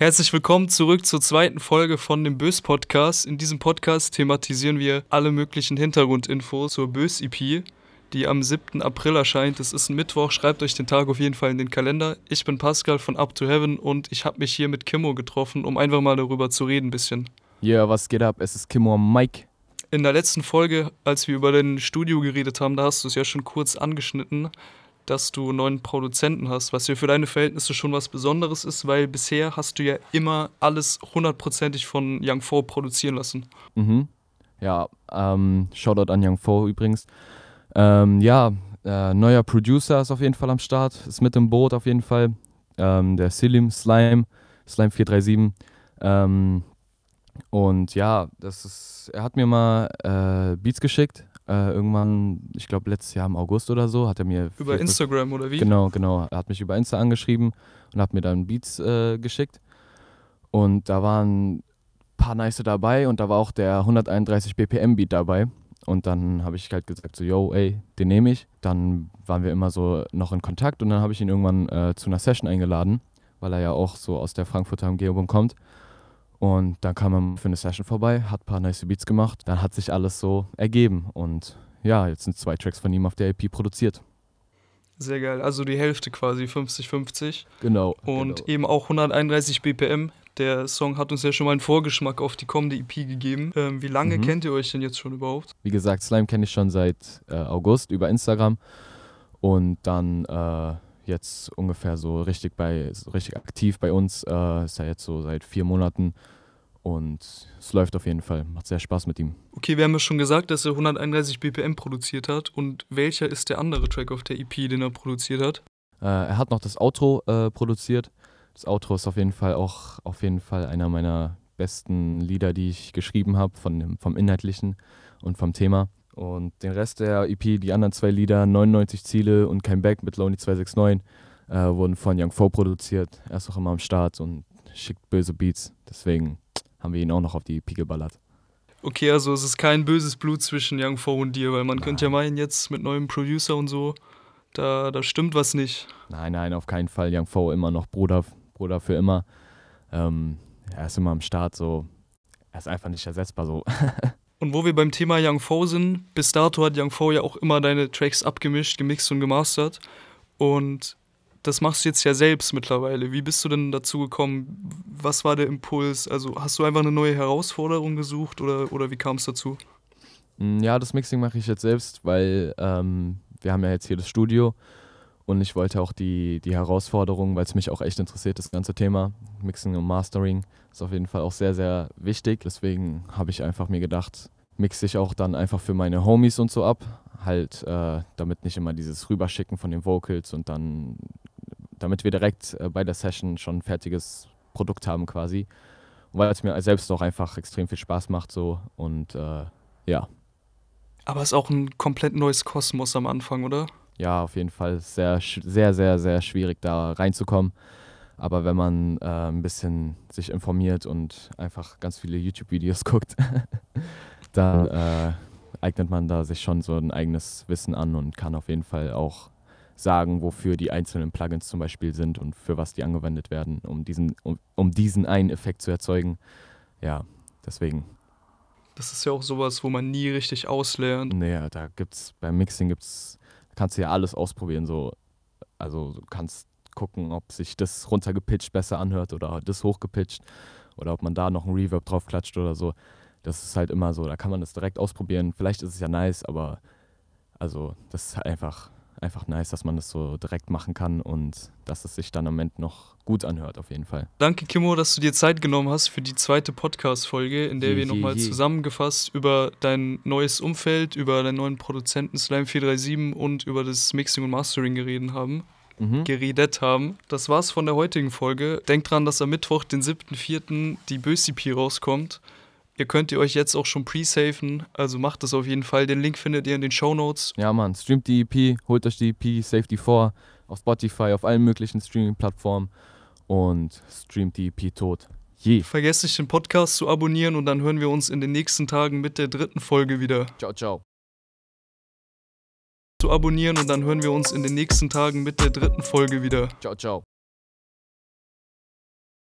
Herzlich willkommen zurück zur zweiten Folge von dem Bös Podcast. In diesem Podcast thematisieren wir alle möglichen Hintergrundinfos zur Bös EP, die am 7. April erscheint. Es ist ein Mittwoch, schreibt euch den Tag auf jeden Fall in den Kalender. Ich bin Pascal von Up to Heaven und ich habe mich hier mit Kimmo getroffen, um einfach mal darüber zu reden ein bisschen. Ja, yeah, was geht ab? Es ist Kimmo am Mike. In der letzten Folge, als wir über dein Studio geredet haben, da hast du es ja schon kurz angeschnitten dass du einen neuen Produzenten hast, was ja für deine Verhältnisse schon was Besonderes ist, weil bisher hast du ja immer alles hundertprozentig von Young Fo produzieren lassen. Mhm. Ja, ähm, Shoutout an Young Fo übrigens. Ähm, ja, äh, neuer Producer ist auf jeden Fall am Start, ist mit im Boot auf jeden Fall. Ähm, der Silim Slime, Slime 437. Ähm, und ja, das ist, er hat mir mal äh, Beats geschickt, äh, irgendwann, ich glaube letztes Jahr im August oder so, hat er mir. Über Instagram oder wie? Genau, genau. Er hat mich über Insta angeschrieben und hat mir dann Beats äh, geschickt. Und da waren ein paar nice dabei und da war auch der 131 BPM Beat dabei. Und dann habe ich halt gesagt, so, yo, ey, den nehme ich. Dann waren wir immer so noch in Kontakt und dann habe ich ihn irgendwann äh, zu einer Session eingeladen, weil er ja auch so aus der Frankfurter Umgebung kommt. Und dann kam er für eine Session vorbei, hat ein paar nice Beats gemacht. Dann hat sich alles so ergeben. Und ja, jetzt sind zwei Tracks von ihm auf der EP produziert. Sehr geil. Also die Hälfte quasi, 50-50. Genau. Und genau. eben auch 131 BPM. Der Song hat uns ja schon mal einen Vorgeschmack auf die kommende EP gegeben. Ähm, wie lange mhm. kennt ihr euch denn jetzt schon überhaupt? Wie gesagt, Slime kenne ich schon seit äh, August über Instagram. Und dann äh, jetzt ungefähr so richtig bei, so richtig aktiv bei uns. Äh, ist er jetzt so seit vier Monaten und es läuft auf jeden Fall. Macht sehr Spaß mit ihm. Okay, wir haben ja schon gesagt, dass er 131 BPM produziert hat. Und welcher ist der andere Track auf der EP, den er produziert hat? Äh, er hat noch das Outro äh, produziert. Das Outro ist auf jeden Fall auch auf jeden Fall einer meiner besten Lieder, die ich geschrieben habe, vom Inhaltlichen und vom Thema. Und den Rest der EP, die anderen zwei Lieder, 99 Ziele und Kein Back mit Lonely 269, äh, wurden von Young Fo produziert. Er ist auch immer am Start und schickt böse Beats. Deswegen haben wir ihn auch noch auf die EP geballert. Okay, also es ist kein böses Blut zwischen Young Fo und dir, weil man nein. könnte ja meinen, jetzt mit neuem Producer und so, da, da stimmt was nicht. Nein, nein, auf keinen Fall. Young Fo immer noch Bruder, Bruder für immer. Ähm, er ist immer am Start, so. Er ist einfach nicht ersetzbar, so. Und wo wir beim Thema Young Fo sind, bis dato hat Young Fo ja auch immer deine Tracks abgemischt, gemixt und gemastert. Und das machst du jetzt ja selbst mittlerweile. Wie bist du denn dazu gekommen? Was war der Impuls? Also hast du einfach eine neue Herausforderung gesucht oder, oder wie kam es dazu? Mm, ja, das Mixing mache ich jetzt selbst, weil ähm, wir haben ja jetzt hier das Studio und ich wollte auch die, die Herausforderung, weil es mich auch echt interessiert, das ganze Thema Mixing und Mastering ist auf jeden Fall auch sehr, sehr wichtig. Deswegen habe ich einfach mir gedacht, mixe ich auch dann einfach für meine Homies und so ab. Halt, äh, damit nicht immer dieses Rüberschicken von den Vocals und dann, damit wir direkt äh, bei der Session schon ein fertiges Produkt haben quasi. Weil es mir selbst auch einfach extrem viel Spaß macht so und äh, ja. Aber es ist auch ein komplett neues Kosmos am Anfang, oder? Ja, auf jeden Fall sehr, sehr, sehr, sehr schwierig da reinzukommen. Aber wenn man äh, ein bisschen sich informiert und einfach ganz viele YouTube-Videos guckt, dann äh, eignet man da sich schon so ein eigenes Wissen an und kann auf jeden Fall auch sagen, wofür die einzelnen Plugins zum Beispiel sind und für was die angewendet werden, um diesen, um, um diesen einen Effekt zu erzeugen. Ja, deswegen. Das ist ja auch sowas, wo man nie richtig auslernt. Naja, da gibt's beim Mixing gibt's, kannst du ja alles ausprobieren. So, also du kannst gucken, ob sich das runtergepitcht besser anhört oder das hochgepitcht oder ob man da noch einen Reverb drauf klatscht oder so. Das ist halt immer so, da kann man das direkt ausprobieren. Vielleicht ist es ja nice, aber also das ist halt einfach, einfach nice, dass man das so direkt machen kann und dass es sich dann am Ende noch gut anhört, auf jeden Fall. Danke, Kimmo, dass du dir Zeit genommen hast für die zweite Podcast-Folge, in der je, wir nochmal zusammengefasst über dein neues Umfeld, über deinen neuen Produzenten Slime 437 und über das Mixing und Mastering geredet haben mhm. geredet haben. Das war's von der heutigen Folge. Denkt dran, dass am Mittwoch, den 7.4., die Bös-EP rauskommt. Ihr könnt ihr euch jetzt auch schon pre-safen, also macht das auf jeden Fall. Den Link findet ihr in den Show Notes. Ja, Mann, streamt die EP, holt euch die EP, save die vor auf Spotify, auf allen möglichen Streaming-Plattformen und streamt die EP tot. Je. Vergesst nicht, den Podcast zu abonnieren und dann hören wir uns in den nächsten Tagen mit der dritten Folge wieder. Ciao, ciao zu abonnieren und dann hören wir uns in den nächsten Tagen mit der dritten Folge wieder. Ciao, ciao.